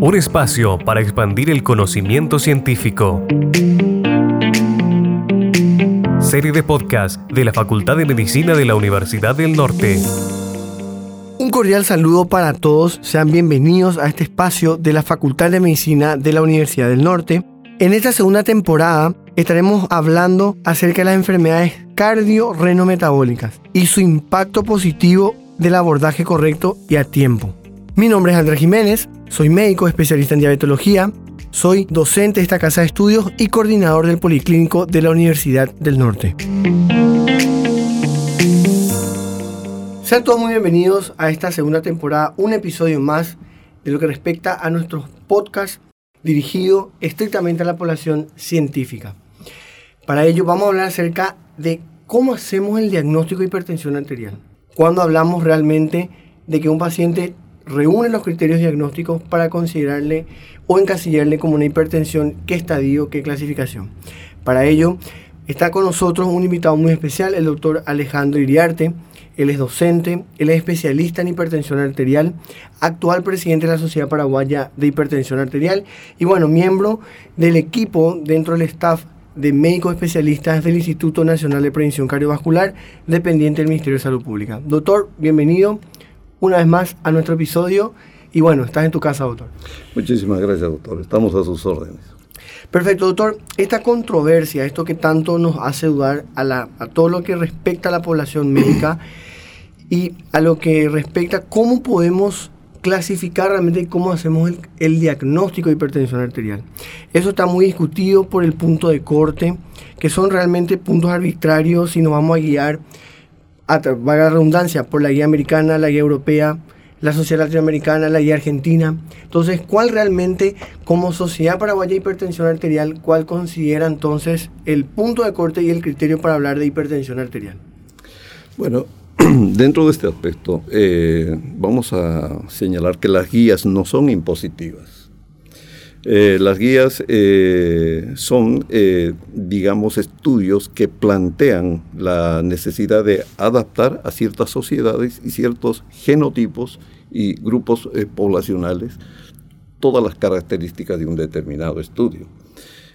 Un espacio para expandir el conocimiento científico. Serie de podcast de la Facultad de Medicina de la Universidad del Norte. Un cordial saludo para todos, sean bienvenidos a este espacio de la Facultad de Medicina de la Universidad del Norte. En esta segunda temporada estaremos hablando acerca de las enfermedades cardiorrenometabólicas y su impacto positivo del abordaje correcto y a tiempo. Mi nombre es Andrés Jiménez, soy médico especialista en diabetología, soy docente de esta casa de estudios y coordinador del Policlínico de la Universidad del Norte. Sean todos muy bienvenidos a esta segunda temporada, un episodio más de lo que respecta a nuestros podcasts dirigido estrictamente a la población científica. Para ello vamos a hablar acerca de cómo hacemos el diagnóstico de hipertensión arterial. Cuando hablamos realmente de que un paciente reúne los criterios diagnósticos para considerarle o encasillarle como una hipertensión, qué estadio, qué clasificación. Para ello está con nosotros un invitado muy especial, el doctor Alejandro Iriarte. Él es docente, él es especialista en hipertensión arterial, actual presidente de la Sociedad Paraguaya de Hipertensión Arterial y bueno, miembro del equipo dentro del staff de médicos especialistas del Instituto Nacional de Prevención Cardiovascular, dependiente del Ministerio de Salud Pública. Doctor, bienvenido una vez más a nuestro episodio y bueno, estás en tu casa, doctor. Muchísimas gracias, doctor. Estamos a sus órdenes. Perfecto, doctor. Esta controversia, esto que tanto nos hace dudar a, la, a todo lo que respecta a la población médica y a lo que respecta cómo podemos clasificar realmente cómo hacemos el, diagnóstico de hipertensión arterial. Eso está muy discutido por el punto de corte, que son realmente puntos arbitrarios si nos vamos a guiar, a, la redundancia, por la guía americana, la guía europea, la sociedad latinoamericana, la guía argentina. Entonces, ¿cuál realmente, como sociedad paraguaya de hipertensión arterial, cuál considera entonces el punto de corte y el criterio para hablar de hipertensión arterial? Bueno, dentro de este aspecto, eh, vamos a señalar que las guías no son impositivas. Eh, las guías eh, son, digamos, estudios que plantean la necesidad de adaptar a ciertas sociedades y ciertos genotipos y grupos poblacionales todas las características de un determinado estudio.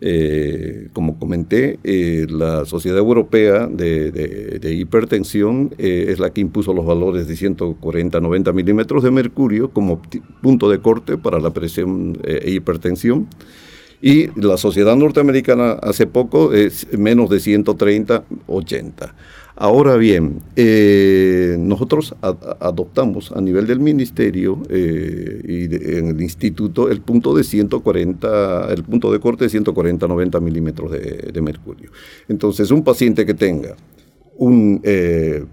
Eh, como comenté, eh, la Sociedad Europea de, Hipertensión eh, es la que impuso los valores de 140-90 milímetros de mercurio como punto de corte para la presión e hipertensión. Y la Sociedad Norteamericana hace poco es menos de 130-80. Ahora bien, eh, nosotros adoptamos a nivel del ministerio eh, y en el instituto el punto de 140, el punto de corte de 140-90 milímetros de, mercurio. Entonces, un paciente que tenga eh,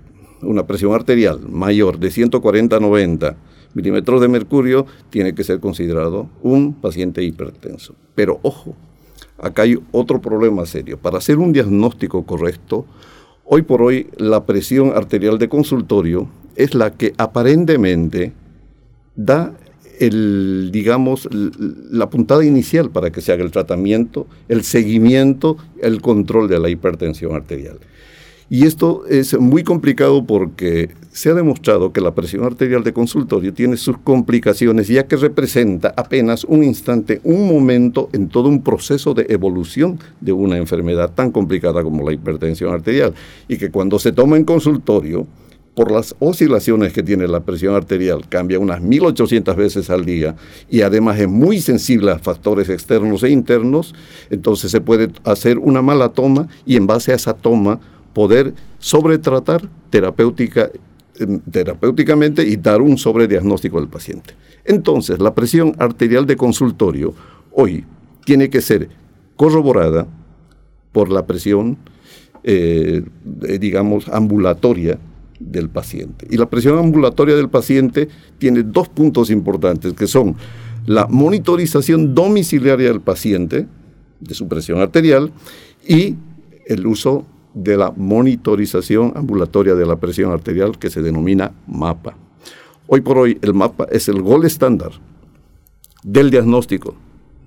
una presión arterial mayor de 140-90 milímetros de mercurio tiene que ser considerado un paciente hipertenso. Pero ojo, acá hay otro problema serio. Para hacer un diagnóstico correcto, Hoy por hoy la presión arterial de consultorio es la que aparentemente da el, digamos, la puntada inicial para que se haga el tratamiento, el seguimiento, el control de la hipertensión arterial. Y esto es muy complicado porque se ha demostrado que la presión arterial de consultorio tiene sus complicaciones, ya que representa apenas un instante, un momento en todo un proceso de evolución de una enfermedad tan complicada como la hipertensión arterial. Y que cuando se toma en consultorio, por las oscilaciones que tiene la presión arterial, cambia unas 1800 veces al día y además es muy sensible a factores externos e internos, entonces se puede hacer una mala toma y en base a esa toma poder sobretratar terapéutica, em, terapéuticamente y dar un sobrediagnóstico del paciente. Entonces, la presión arterial de consultorio hoy tiene que ser corroborada por la presión, eh, digamos, ambulatoria del paciente. Y la presión ambulatoria del paciente tiene dos puntos importantes, que son la monitorización domiciliaria del paciente, de su presión arterial, y el uso de la monitorización ambulatoria de la presión arterial que se denomina MAPA. Hoy por hoy el MAPA es el gol estándar del diagnóstico,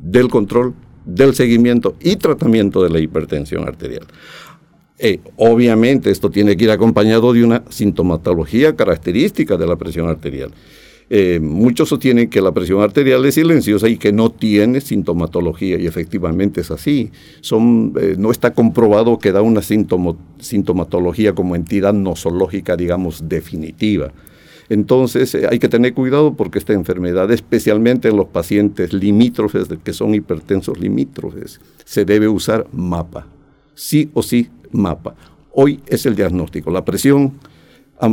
del control, del seguimiento y tratamiento de la hipertensión arterial. Eh, obviamente esto tiene que ir acompañado de una sintomatología característica de la presión arterial. Eh, muchos sostienen que la presión arterial es silenciosa y que no tiene sintomatología, y efectivamente es así. Son, eh, no está comprobado que da una sintomatología como entidad nosológica, digamos, definitiva. Entonces eh, hay que tener cuidado porque esta enfermedad, especialmente en los pacientes limítrofes, que son hipertensos limítrofes, se debe usar mapa. Sí o sí, mapa. Hoy es el diagnóstico. La presión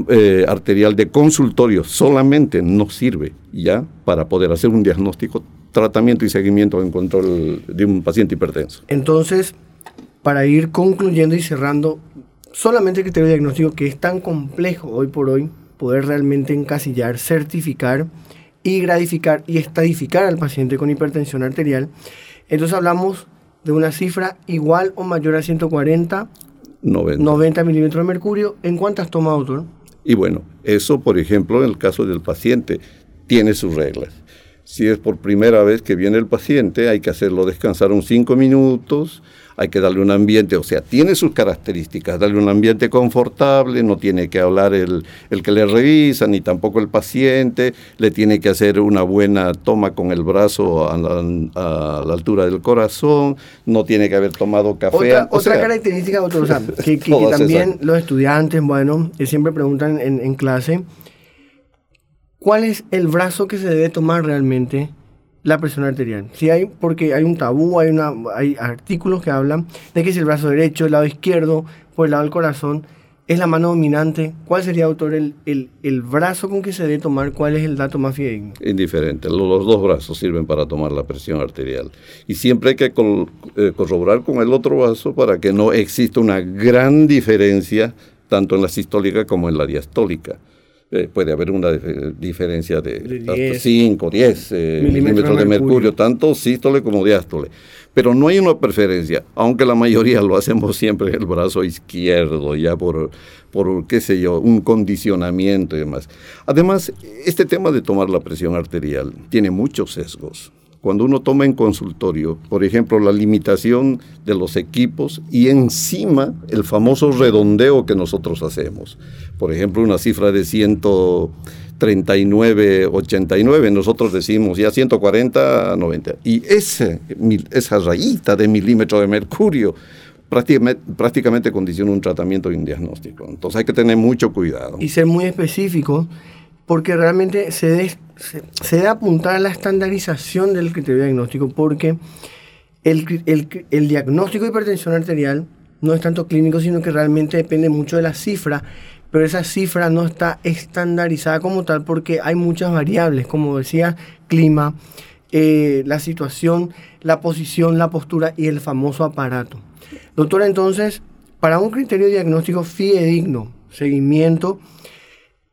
eh, arterial de consultorio solamente no sirve ya para poder hacer un diagnóstico, tratamiento y seguimiento en control de un paciente hipertenso. Entonces, para ir concluyendo y cerrando, solamente el criterio diagnóstico que es tan complejo hoy por hoy, poder realmente encasillar, certificar y gradificar y estadificar al paciente con hipertensión arterial, entonces hablamos de una cifra igual o mayor a 140 90. milímetros de mercurio. ¿En cuántas toma, doctor? Y bueno, eso, por ejemplo, en el caso del paciente, tiene sus reglas. Si es por primera vez que viene el paciente, hay que hacerlo descansar un cinco minutos, hay que darle un ambiente, o sea, tiene sus características, darle un ambiente confortable, no tiene que hablar el, el, que le revisa, ni tampoco el paciente, le tiene que hacer una buena toma con el brazo a la, altura del corazón, no tiene que haber tomado café. Otra, otra característica, doctor, que, también los estudiantes, bueno, siempre preguntan en, en clase, ¿cuál es el brazo que se debe tomar realmente? la presión arterial. Si hay, porque hay un tabú, hay, artículos que hablan de que si el brazo derecho, el lado izquierdo, por el lado del corazón, es la mano dominante. ¿Cuál sería, autor, el, el, brazo con que se debe tomar? ¿Cuál es el dato más fidedigno? Indiferente. Los, dos brazos sirven para tomar la presión arterial. Y siempre hay que eh, corroborar con el otro brazo para que no exista una gran diferencia tanto en la sistólica como en la diastólica. Eh, puede haber una diferencia de, 5, 10 eh, milímetros, de mercurio, tanto sístole como diástole. Pero no hay una preferencia, aunque la mayoría lo hacemos siempre en el brazo izquierdo, ya por, por, qué sé yo, un condicionamiento y demás. Además, este tema de tomar la presión arterial tiene muchos sesgos cuando uno toma en consultorio, por ejemplo, la limitación de los equipos y encima el famoso redondeo que nosotros hacemos. Por ejemplo, una cifra de 139, 89, nosotros decimos ya 140, 90. Y ese, esa rayita de milímetro de mercurio prácticamente, prácticamente condiciona un tratamiento y un diagnóstico. Entonces hay que tener mucho cuidado. Y ser muy específico porque realmente se debe, se, apuntar a la estandarización del criterio diagnóstico, porque el, el, diagnóstico de hipertensión arterial no es tanto clínico, sino que realmente depende mucho de la cifra, pero esa cifra no está estandarizada como tal porque hay muchas variables, como decía, clima, eh, la situación, la posición, la postura y el famoso aparato. Doctora, entonces, para un criterio diagnóstico fidedigno, seguimiento,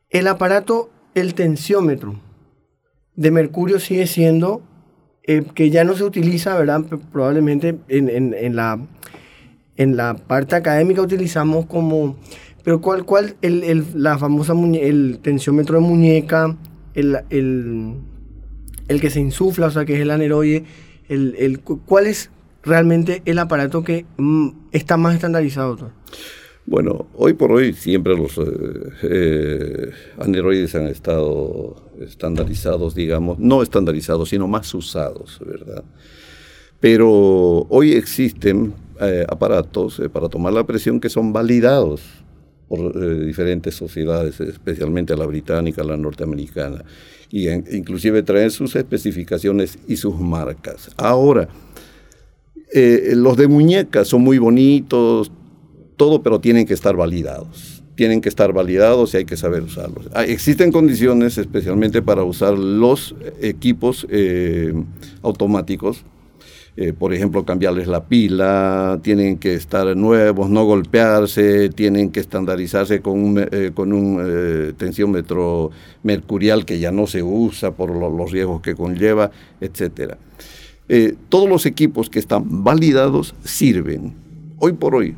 el aparato el tensiómetro de mercurio sigue siendo eh, que ya no se utiliza, ¿verdad? Probablemente en, la, en la parte académica utilizamos como... Pero ¿cuál, cuál el, la famosa el tensiómetro de muñeca, el, el, que se insufla, o sea, que es el aneroide, el, ¿cuál es realmente el aparato que mm, está más estandarizado, doctor? Bueno, hoy por hoy siempre los eh, eh, aneroides han estado estandarizados, digamos, no estandarizados, sino más usados, ¿verdad? Pero hoy existen eh, aparatos para tomar la presión que son validados por diferentes sociedades, especialmente la británica, la norteamericana, y inclusive traen sus especificaciones y sus marcas. Ahora, los de muñecas son muy bonitos, todo, pero tienen que estar validados. Tienen que estar validados y hay que saber usarlos. Ah, existen condiciones especialmente para usar los equipos eh, automáticos. Eh, por ejemplo, cambiarles la pila, tienen que estar nuevos, no golpearse, tienen que estandarizarse con un, eh, con un tensiómetro mercurial que ya no se usa por los riesgos que conlleva, etc. todos los equipos que están validados sirven. Hoy por hoy,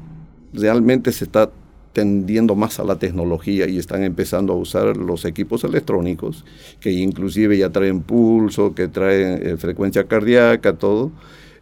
realmente se está tendiendo más a la tecnología y están empezando a usar los equipos electrónicos, que inclusive ya traen pulso, que traen eh, frecuencia cardíaca, todo.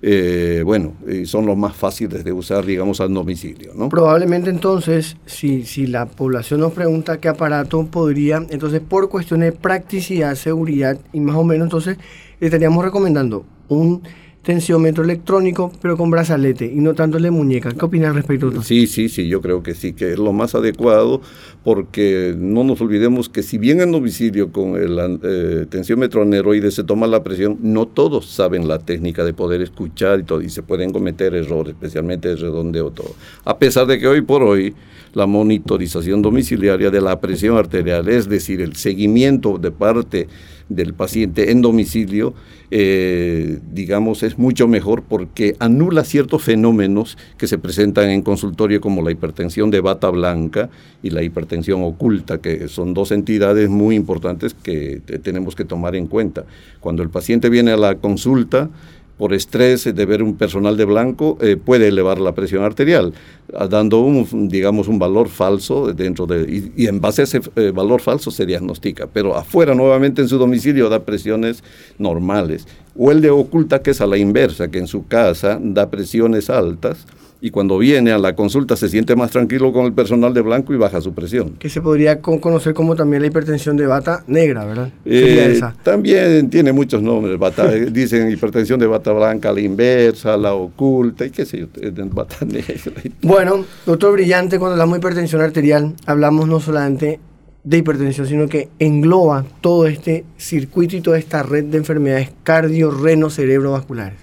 eh, bueno, son los más fáciles de usar, digamos, al domicilio. ¿no? Probablemente entonces, si, si la población nos pregunta qué aparato podría, entonces por cuestiones de practicidad, seguridad y más o menos, entonces estaríamos recomendando un tensiómetro electrónico, pero con brazalete y no tanto de muñeca. ¿Qué opinas al respecto? Sí, sí, sí, yo creo que sí, que es lo más adecuado, porque no nos olvidemos que si bien en domicilio con el eh, tensiómetro aneroide se toma la presión, no todos saben la técnica de poder escuchar y todo, y se pueden cometer errores, especialmente el redondeo todo. A pesar de que hoy por hoy la monitorización domiciliaria de la presión arterial, es decir, el seguimiento de parte del paciente en domicilio, eh, digamos, es mucho mejor porque anula ciertos fenómenos que se presentan en consultorio como la hipertensión de bata blanca y la hipertensión oculta, que son dos entidades muy importantes que tenemos que tomar en cuenta. Cuando el paciente viene a la consulta, por estrés de ver un personal de blanco eh, puede elevar la presión arterial, ah, dando un, digamos, un valor falso dentro de, y, en base a ese eh, valor falso se diagnostica, pero afuera nuevamente en su domicilio da presiones normales. O el de oculta que es a la inversa, que en su casa da presiones altas, y cuando viene a la consulta se siente más tranquilo con el personal de blanco y baja su presión. Que se podría conocer como también la hipertensión de bata negra, ¿verdad? Eh, también tiene muchos nombres, bata, dicen hipertensión de bata blanca, la inversa, la oculta y qué sé yo, bata negra. Bueno, doctor Brillante, cuando hablamos de hipertensión arterial, hablamos no solamente de hipertensión, sino que engloba todo este circuito y toda esta red de enfermedades cardio, reno, cerebrovasculares.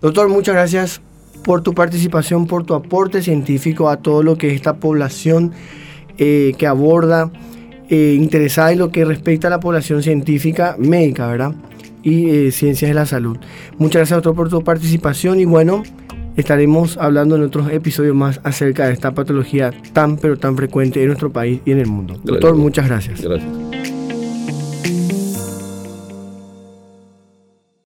Doctor, muchas gracias por tu participación, por tu aporte científico a todo lo que es esta población eh, que aborda, eh, interesada en lo que respecta a la población científica médica, ¿verdad? Y eh, ciencias de la salud. Muchas gracias, doctor, por tu participación y bueno, estaremos hablando en otros episodios más acerca de esta patología tan pero tan frecuente en nuestro país y en el mundo. Doctor, muchas gracias. Gracias.